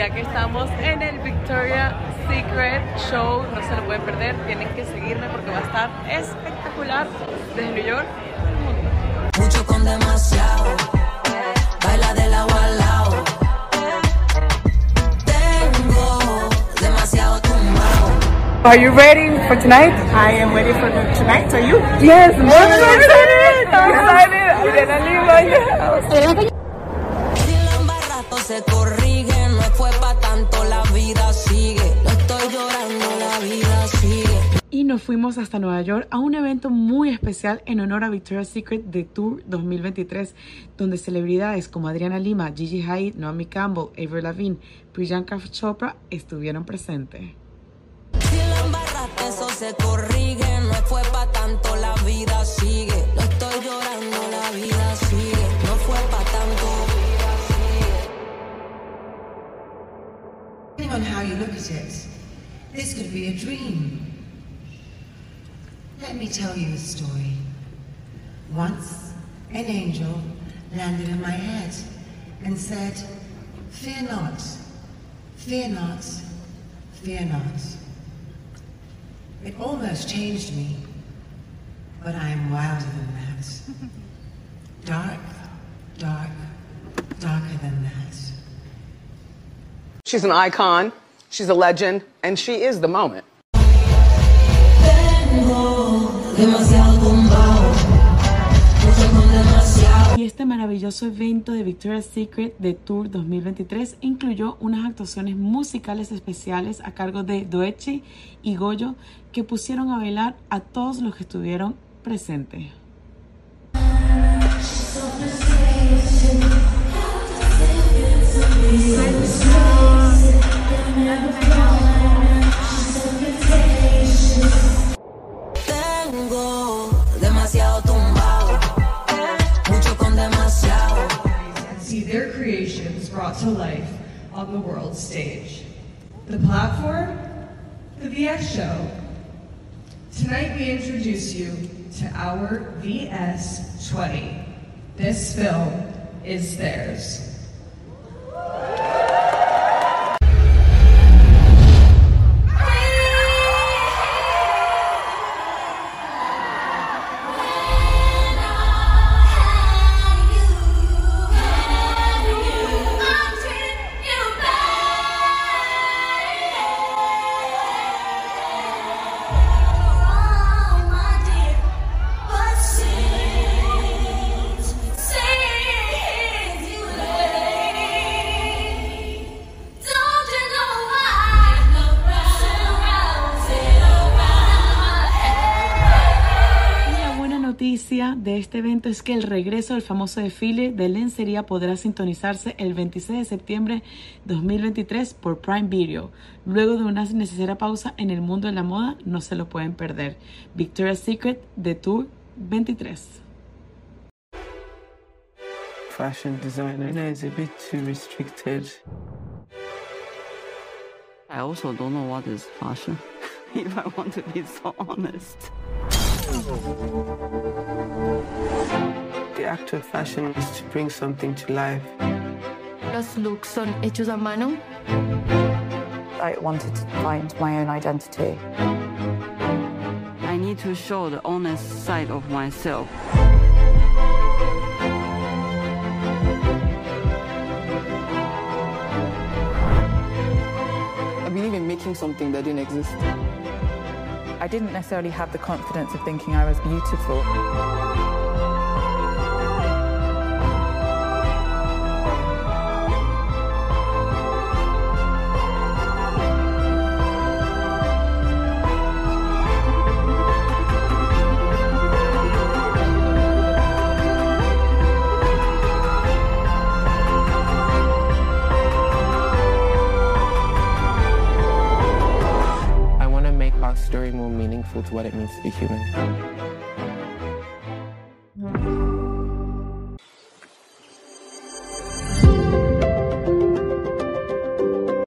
ya que estamos en el Victoria Secret Show. No se lo pueden perder, tienen que seguirme porque va a estar espectacular desde New York. Mucho con demasiado. Baila del agua al lado. Tengo demasiado tumbado. Are you ready for tonight? I am ready for tonight. Are you? Yes, I'm excited. I'm excited. Si la nos fuimos hasta Nueva York a un evento muy especial en honor a Victoria's Secret The Tour 2023, donde celebridades como Adriana Lima, Gigi Hadid, Naomi Campbell, Avril Lavigne, Priyanka Chopra estuvieron presentes. Si la embarraste, eso se corrige. No fue pa' tanto, la vida sigue. No estoy llorando, la vida sigue. No fue pa' tanto. Depending on how you look at it, this could be a dream. Let me tell you a story. Once, an angel landed in my head and said, Fear not, fear not, fear not. It almost changed me, but I am wilder than that. Dark, dark, darker than that. She's an icon, she's a legend, and she is the moment. Demasiado tumbado. Y este maravilloso evento de Victoria's Secret The Tour 2023 incluyó unas actuaciones musicales especiales a cargo de Doechi y Goyo que pusieron a bailar a todos los que estuvieron presentes. To life on the world stage. The platform, the VS Show. Tonight we introduce you to our VS 20. This film is theirs. Noticia de este evento es que el regreso del famoso desfile de lencería podrá sintonizarse el 26 de septiembre 2023 por Prime Video. Luego de una necesaria pausa en el mundo de la moda, no se lo pueden perder. Victoria's Secret The Tour 23. fashion designer is a bit too restricted. I also don't know what is fashion, if I want to be so honest. The act of fashion is to bring something to life. Los looks son hechos a mano. I wanted to find my own identity. I need to show the honest side of myself. I believe in making something that didn't exist. I didn't necessarily have the confidence of thinking I was beautiful. more meaningful to what it means to be human.